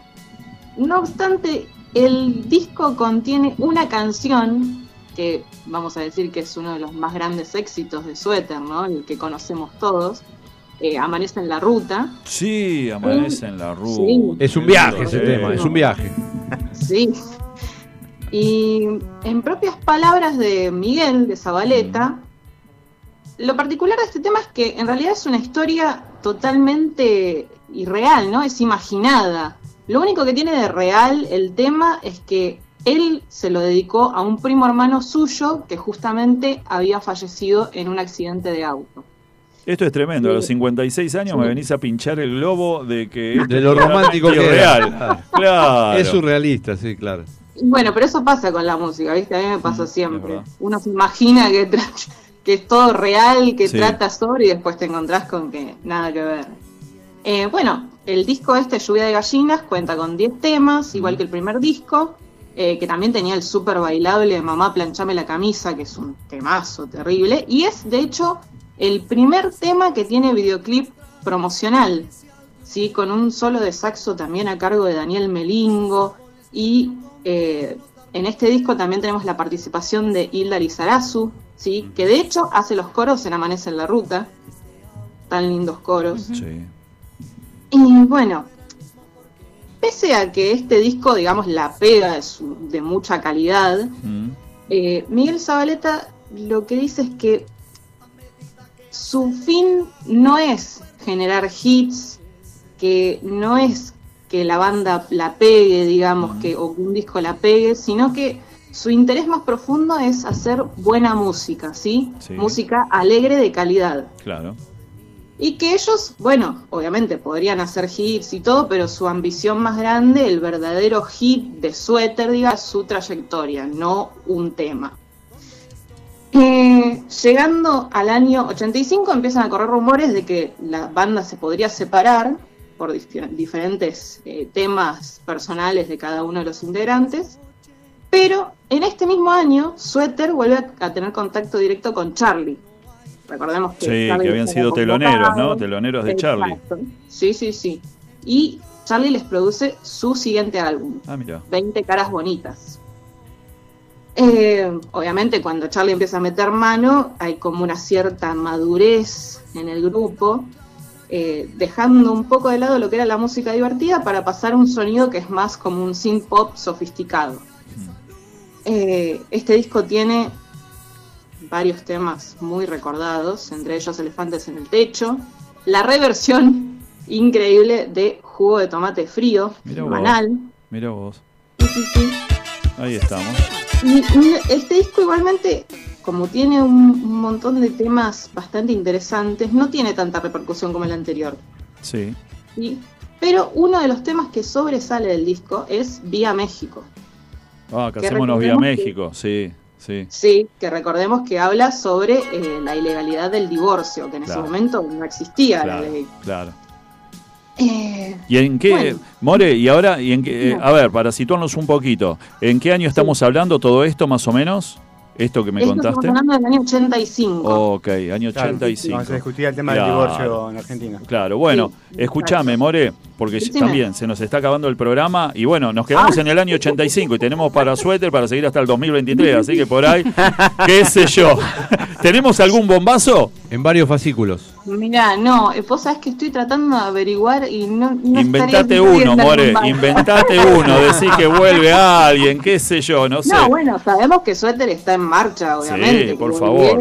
no obstante, el disco contiene una canción que vamos a decir que es uno de los más grandes éxitos de Suéter, ¿no? El que conocemos todos. eh, Amanece en la ruta. Sí, amanece en la ruta. Sí. Es un viaje ese Sí. tema, es un viaje. Sí. Y en propias palabras de Miguel de Zabaleta, lo particular de este tema es que en realidad es una historia totalmente irreal, ¿no? Es imaginada. Lo único que tiene de real el tema es que él se lo dedicó a un primo hermano suyo que justamente había fallecido en un accidente de auto. Esto es tremendo. A los Sí. 56 años me venís a pinchar el globo de que. De lo romántico que era. Claro. Es surrealista, sí, claro. Bueno, pero eso pasa con la música, ¿viste? A mí me pasa siempre. Uno se imagina que es todo real, que Sí. trata sobre y después te encontrás con que nada que ver. Eh, bueno, el disco este, Lluvia de Gallinas, cuenta con 10 temas, igual que el primer disco, eh, que también tenía el súper bailable de Mamá Planchame la Camisa, que es un temazo terrible, y es de hecho el primer tema que tiene videoclip promocional, ¿sí? con un solo de saxo también a cargo de Daniel Melingo, y eh, en este disco también tenemos la participación de Hilda Lizarazu, ¿sí? que de hecho hace los coros en Amanece en la Ruta, tan lindos coros. Sí. Y bueno, pese a que este disco, digamos, la pega es de mucha calidad, Mm. eh, Miguel Zabaleta lo que dice es que su fin no es generar hits, que no es que la banda la pegue, digamos, que, o que un disco la pegue, sino que su interés más profundo es hacer buena música, ¿sí? Sí. Música alegre de calidad. Claro. Y que ellos, bueno, obviamente podrían hacer hits y todo, pero su ambición más grande, el verdadero hit de Suéter, diga, su trayectoria, no un tema. Eh, llegando al año 85 empiezan a correr rumores de que la banda se podría separar por dif- diferentes eh, temas personales de cada uno de los integrantes, pero en este mismo año Suéter vuelve a tener contacto directo con Charlie. Recordemos que, Sí, que Charlie habían sido teloneros, ¿no? Teloneros de Charlie. Exacto. Sí, sí, sí. Y Charlie les produce su siguiente álbum, Ah, mira. 20 caras bonitas. Eh, obviamente cuando Charlie empieza a meter mano hay como una cierta madurez en el grupo, eh, dejando un poco de lado lo que era la música divertida para pasar a un sonido que es más como un synth pop sofisticado. Eh, este disco tiene varios temas muy recordados, entre ellos Elefantes en el Techo, la reversión increíble de Jugo de Tomate Frío, banal. Mira vos. Sí, sí, sí. Ahí estamos. Y, este disco igualmente, como tiene un, montón de temas bastante interesantes, no tiene tanta repercusión como el anterior. Sí. ¿sí? Pero uno de los temas que sobresale del disco es Vía México. Ah, Casémonos Vía México, sí. Sí. sí, que recordemos que habla sobre eh, la ilegalidad del divorcio, que en ese momento no existía la ley. Claro. Eh, ¿Y en qué, More, y ahora, y en qué, eh, a ver, para situarnos un poquito, ¿en qué año estamos hablando todo esto más o menos? Esto que me contaste. Estamos hablando del año 85. Ok, año 85. Vamos a discutir el tema del divorcio en Argentina. Claro, bueno, escúchame, More, porque también se nos está acabando el programa y bueno, nos quedamos ah. en el año 85 y tenemos para suéter para seguir hasta el 2023, así que por ahí, qué sé yo. ¿Tenemos algún bombazo? En varios fascículos. Mira, no, eh, vos sabés que estoy tratando de averiguar y no. inventate uno, More, inventate uno, decir que vuelve alguien, qué sé yo, no sé. No, bueno, sabemos que Suéter está en marcha, obviamente. Sí, por favor.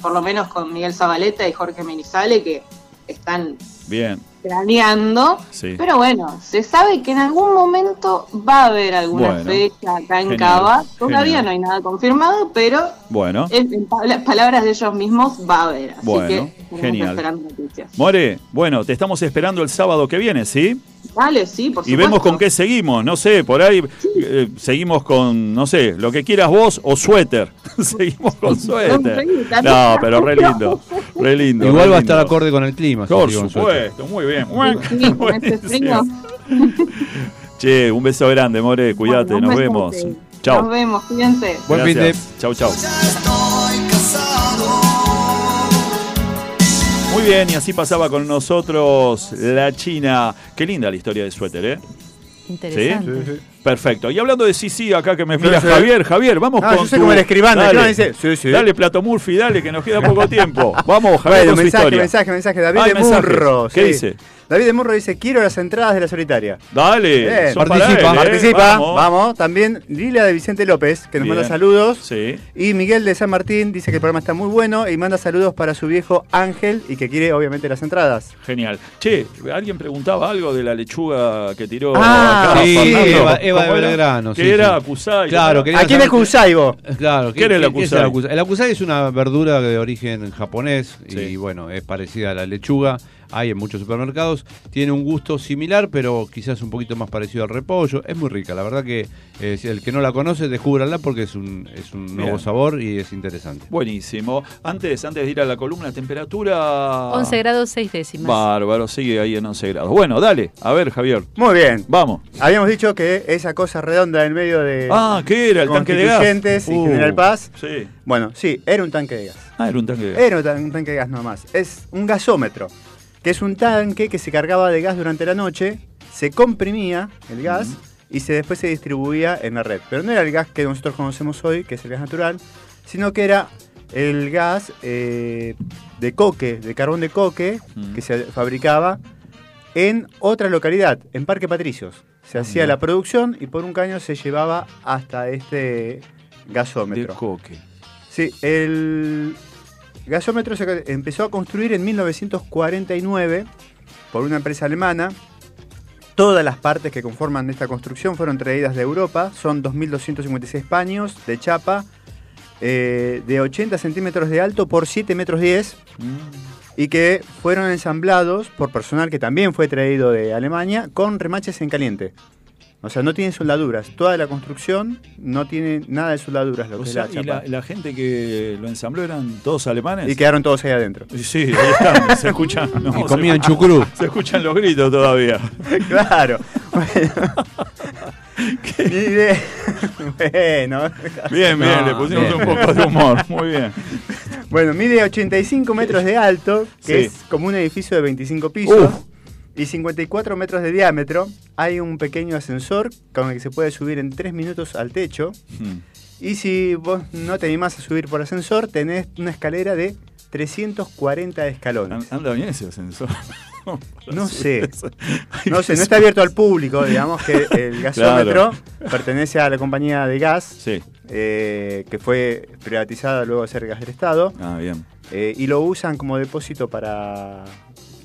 por lo menos con Miguel Zabaleta y Jorge Menizale, que están Bien craneando. Pero bueno, se sabe que en algún momento va a haber alguna fecha acá en Cava. Todavía no hay nada confirmado, pero bueno. en, palabras de ellos mismos va a haber. Así que genial. esperando noticias. More, bueno, te estamos esperando el sábado que viene, ¿sí? Dale, sí, por supuesto. Y vemos con qué seguimos, no sé, por ahí eh, seguimos con, no sé, lo que quieras vos o suéter. seguimos con suéter. No, pero re lindo, re lindo. Igual va a estar acorde con el clima. Por supuesto, muy bien. Che, un beso grande, More, cuídate, nos vemos. Chao. Nos vemos, cuídense. Buen fin de. Chau, chau. Muy bien, y así pasaba con nosotros la China. Qué linda la historia de suéter, ¿eh? Interesante. ¿Sí? Perfecto. Y hablando de sí, sí, acá que me mira Javier, Javier, vamos ah, con. Yo sé como el escribano, dale, dice, sí, sí. dale, Plato Murphy, dale, que nos queda poco tiempo. Vamos, Javier, bueno, mensaje, mensaje, mensaje. David de Murro. ¿Qué dice? David de Murro dice, quiero las entradas de la solitaria. Dale, participa. ¿eh? participa, vamos. También Lila de Vicente López, que nos manda saludos. Sí. Y Miguel de San Martín dice que el programa está muy bueno y manda saludos para su viejo Ángel y que quiere obviamente las entradas. Genial. Che, alguien preguntaba algo de la lechuga que tiró ah, acá. Sí, Eva, Eva, de Belgrano. Que era Akusai. Claro, ¿A quién es Kusai vos? Claro, ¿qué, era el Akusai? El Akusai es una verdura de origen japonés y bueno, es parecida a la lechuga hay en muchos supermercados. Tiene un gusto similar, pero quizás un poquito más parecido al repollo. Es muy rica, la verdad que eh, el que no la conoce, descúbrala porque es un, es un nuevo sabor y es interesante. Buenísimo. Antes, antes de ir a la columna, temperatura... 11 grados 6 décimas. Bárbaro, sigue ahí en 11 grados. Bueno, dale, a ver, Javier. Muy bien. Vamos. Habíamos dicho que esa cosa redonda en medio de... Ah, ¿qué era? El tanque de gas. y uh, General Paz. Sí. Bueno, sí, era un tanque de gas. Ah, era un tanque de gas. Era un tanque de gas nomás. Es un gasómetro que es un tanque que se cargaba de gas durante la noche, se comprimía el gas y se, después se distribuía en la red. Pero no era el gas que nosotros conocemos hoy, que es el gas natural, sino que era el gas eh, de coque, de carbón de coque, que se fabricaba en otra localidad, en Parque Patricios. Se hacía la producción y por un caño se llevaba hasta este gasómetro. De coque. Sí, el, gasómetro se empezó a construir en 1949 por una empresa alemana. Todas las partes que conforman esta construcción fueron traídas de Europa. Son 2.256 paños de chapa eh, de 80 centímetros de alto por 7 metros 10 mm. y que fueron ensamblados por personal que también fue traído de Alemania con remaches en caliente. O sea, no tiene soldaduras. Toda la construcción no tiene nada de soldaduras. Lo que es la, ¿Y la, gente que lo ensambló eran todos alemanes? Y quedaron todos ahí adentro. Sí, ahí están, se escuchan. y comían chucrú. Se escuchan los gritos todavía. claro. Bueno. bueno. Bien, bien, le pusimos un poco de humor. Muy bien. Bueno, mide 85 metros de alto, que es como un edificio de 25 pisos y 54 metros de diámetro. Hay un pequeño ascensor con el que se puede subir en 3 minutos al techo. Hmm. Y si vos no te animás a subir por ascensor, tenés una escalera de 340 escalones. Anda bien ese ascensor. No sé. No sé, no está abierto al público, digamos que el gasómetro pertenece a la compañía de gas, eh, que fue privatizada luego de ser gas del Estado. Ah, bien. Eh, y lo usan como depósito para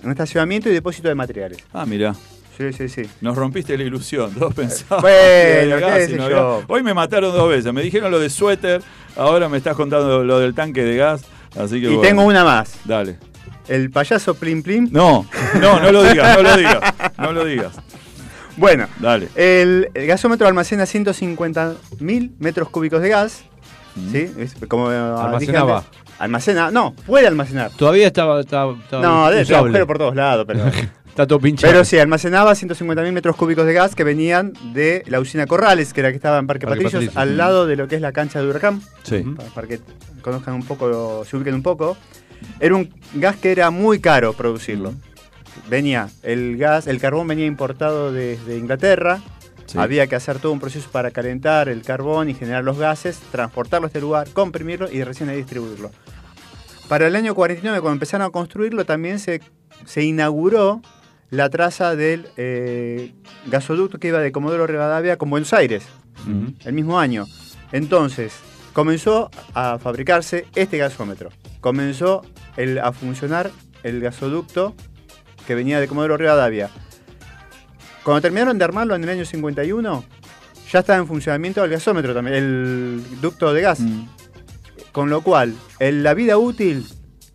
un estacionamiento y depósito de materiales. Ah, mira. Sí, sí, sí. Nos rompiste la ilusión, todos pensaban. Bueno, qué Hoy me mataron dos veces, me dijeron lo de suéter, ahora me estás contando lo del tanque de gas, así que Y tengo una más. Dale. El payaso Plim Plim. No, no, no lo digas, no lo digas, no lo digas. Bueno, Dale. El, gasómetro almacena 150.000 metros cúbicos de gas. Mm. ¿Sí? Es como Almacenaba. Almacena, no, puede almacenar. Todavía estaba. estaba, estaba no, debe usable. agujero por todos lados, pero. Está todo pinchado. Pero sí, almacenaba 150.000 metros cúbicos de gas que venían de la usina Corrales, que era la que estaba en Parque, Parque Patricios, al sí. lado de lo que es la cancha de Huracán. Sí. Para, para que conozcan un poco, se ubiquen un poco. Era un gas que era muy caro producirlo. Venía, el gas, el carbón venía importado desde Inglaterra. Sí. Había que hacer todo un proceso para calentar el carbón y generar los gases, transportarlo a este lugar, comprimirlo y recién ahí distribuirlo. Para el año 49, cuando empezaron a construirlo, también se, se inauguró la traza del eh, gasoducto que iba de Comodoro Rivadavia con Buenos Aires, el mismo año. Entonces, comenzó a fabricarse este gasómetro. Comenzó el- a funcionar el gasoducto que venía de Comodoro Rivadavia. Cuando terminaron de armarlo en el año 51, ya estaba en funcionamiento el gasómetro también, el ducto de gas. Mm. Con lo cual, el- la vida útil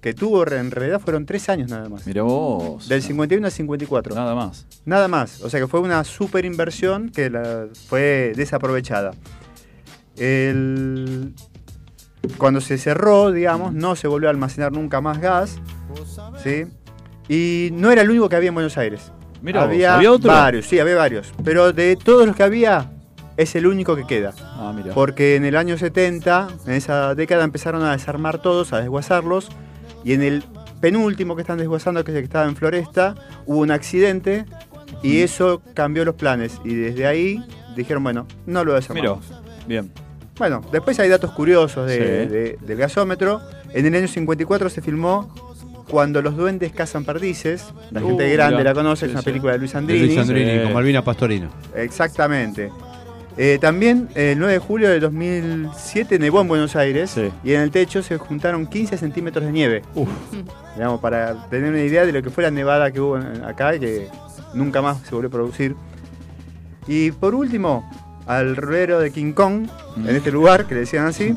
que tuvo en realidad fueron tres años nada más. Mira vos. Del 51 al 54. Nada más. Nada más. O sea que fue una super inversión que la- fue desaprovechada. El- Cuando se cerró, digamos, no se volvió a almacenar nunca más gas. ¿sí? Y no era el único que había en Buenos Aires. Mirá vos, había, ¿había otro? varios, sí, había varios. Pero de todos los que había, es el único que queda. Ah, mira. Porque en el año 70, en esa década, empezaron a desarmar todos, a desguazarlos. Y en el penúltimo que están desguazando, que es el que estaba en Floresta, hubo un accidente y eso cambió los planes. Y desde ahí dijeron, bueno, no lo desarmamos. bien. Bueno, después hay datos curiosos de- Sí. de- del gasómetro. En el año 54 se filmó Cuando los duendes cazan perdices. La Uh, gente grande mirá. la conoce, Sí, es una sí. película de Luis De Andrini. Luis Andrini, Sí. con Malvina Pastorino. Exactamente. Eh, también el 9 de julio de 2007 nevó en Buenos Aires Sí. y en el techo se juntaron 15 centímetros de nieve. Digamos, para tener una idea de lo que fue la nevada que hubo acá y que nunca más se volvió a producir. Y por último, al ruero de King Kong, Mm. en este lugar, que le decían así,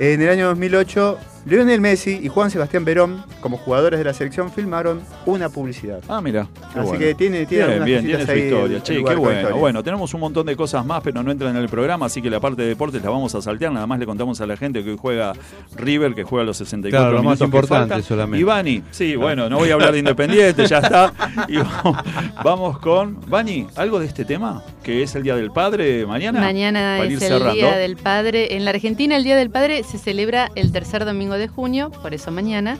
en el año 2008, Lionel Messi y Juan Sebastián Verón, como jugadores de la selección, filmaron una publicidad. Ah, mira. Así bueno. que tiene, tiene Bien, algunas bien, tiene su ahí historia. Che, qué bueno. historia. Bueno, tenemos un montón de cosas más, pero no entran en el programa, así que la parte de deportes la vamos a saltear. Nada más le contamos a la gente que hoy juega River, que juega los 64 Claro, lo más importante solamente. Y Bani, sí, bueno, no voy a hablar de Independiente, ya está. Y vamos, vamos con. Bani, ¿algo de este tema? Que es el Día del Padre mañana. Mañana es el cerrando. Día del Padre. En la Argentina el Día del Padre se celebra el tercer domingo de junio, por eso mañana,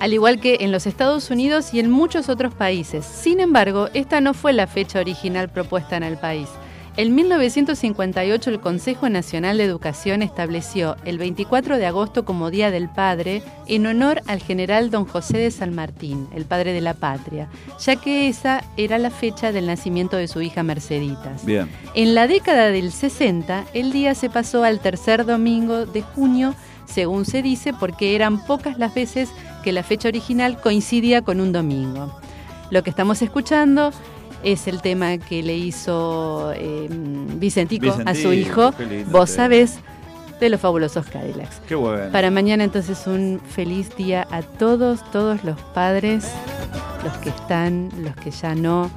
al igual que en los Estados Unidos y en muchos otros países. Sin embargo, esta no fue la fecha original propuesta en el país. En 1958 el Consejo Nacional de Educación estableció el 24 de agosto como Día del Padre en honor al general don José de San Martín, el padre de la patria, ya que esa era la fecha del nacimiento de su hija Merceditas. Bien. En la década del 60, el día se pasó al tercer domingo de junio, según se dice, porque eran pocas las veces que la fecha original coincidía con un domingo. Lo que estamos escuchando es el tema que le hizo eh, Vicentico, a su hijo, lindo Vos sabés, de los fabulosos Cadillacs. Qué bueno. Para mañana entonces un feliz día a todos, todos los padres, los que están, los que ya no,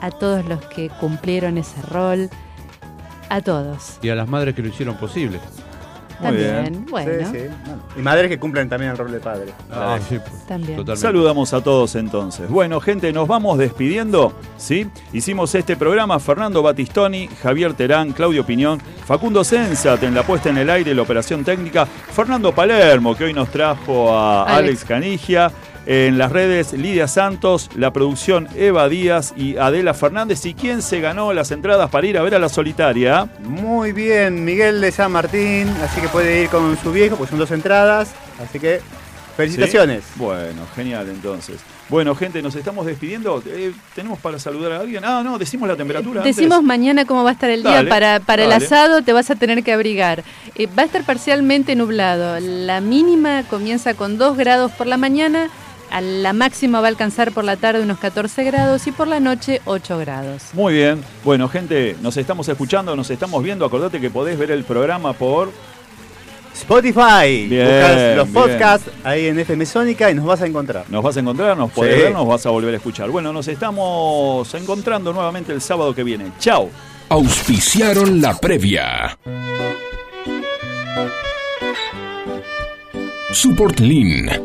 a todos los que cumplieron ese rol, a todos. Y a las madres que lo hicieron posible. También, bien. bueno, Sí, sí. Bueno, Y madres que cumplen también el rol de padre. Ah, sí, pues, también. totalmente. Saludamos a todos entonces. Bueno, gente, nos vamos despidiendo, ¿sí? Hicimos este programa Fernando Batistoni, Javier Terán, Claudio Piñón, Facundo Sensat en la puesta en el aire, la operación técnica, Fernando Palermo, que hoy nos trajo a Alex, Alex. Canigia, en las redes Lidia Santos, la producción Eva Díaz y Adela Fernández. ¿Y quién se ganó las entradas para ir a ver a la solitaria? Muy bien, Miguel de San Martín, así que puede ir con su viejo, pues son dos entradas, así que Felicitaciones. Bueno, genial entonces. Bueno, gente, nos estamos despidiendo. Eh, ¿Tenemos para saludar a alguien? Ah, no, decimos la temperatura. Decimos mañana cómo va a estar el día. Para, para el asado te vas a tener que abrigar. Eh, va a estar parcialmente nublado. La mínima comienza con 2 grados por la mañana. A la máxima va a alcanzar por la tarde unos 14 grados y por la noche 8 grados. Muy bien. Bueno, gente, nos estamos escuchando, nos estamos viendo. Acordate que podés ver el programa por Spotify. los podcasts ahí en FM Sónica y nos vas a encontrar. Nos vas a encontrar, nos podés ver, nos vas a volver a escuchar. Bueno, nos estamos encontrando nuevamente el sábado que viene. Chao. Auspiciaron la previa. Support Lean,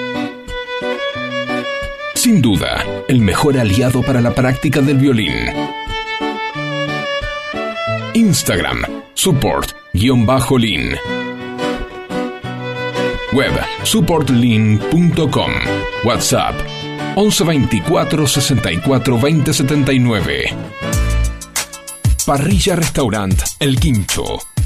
Sin duda, el mejor aliado para la práctica del violín. Instagram, support-lean. Web supportlink.com. WhatsApp 1124 64 20 79. Parrilla Restaurant El Quincho.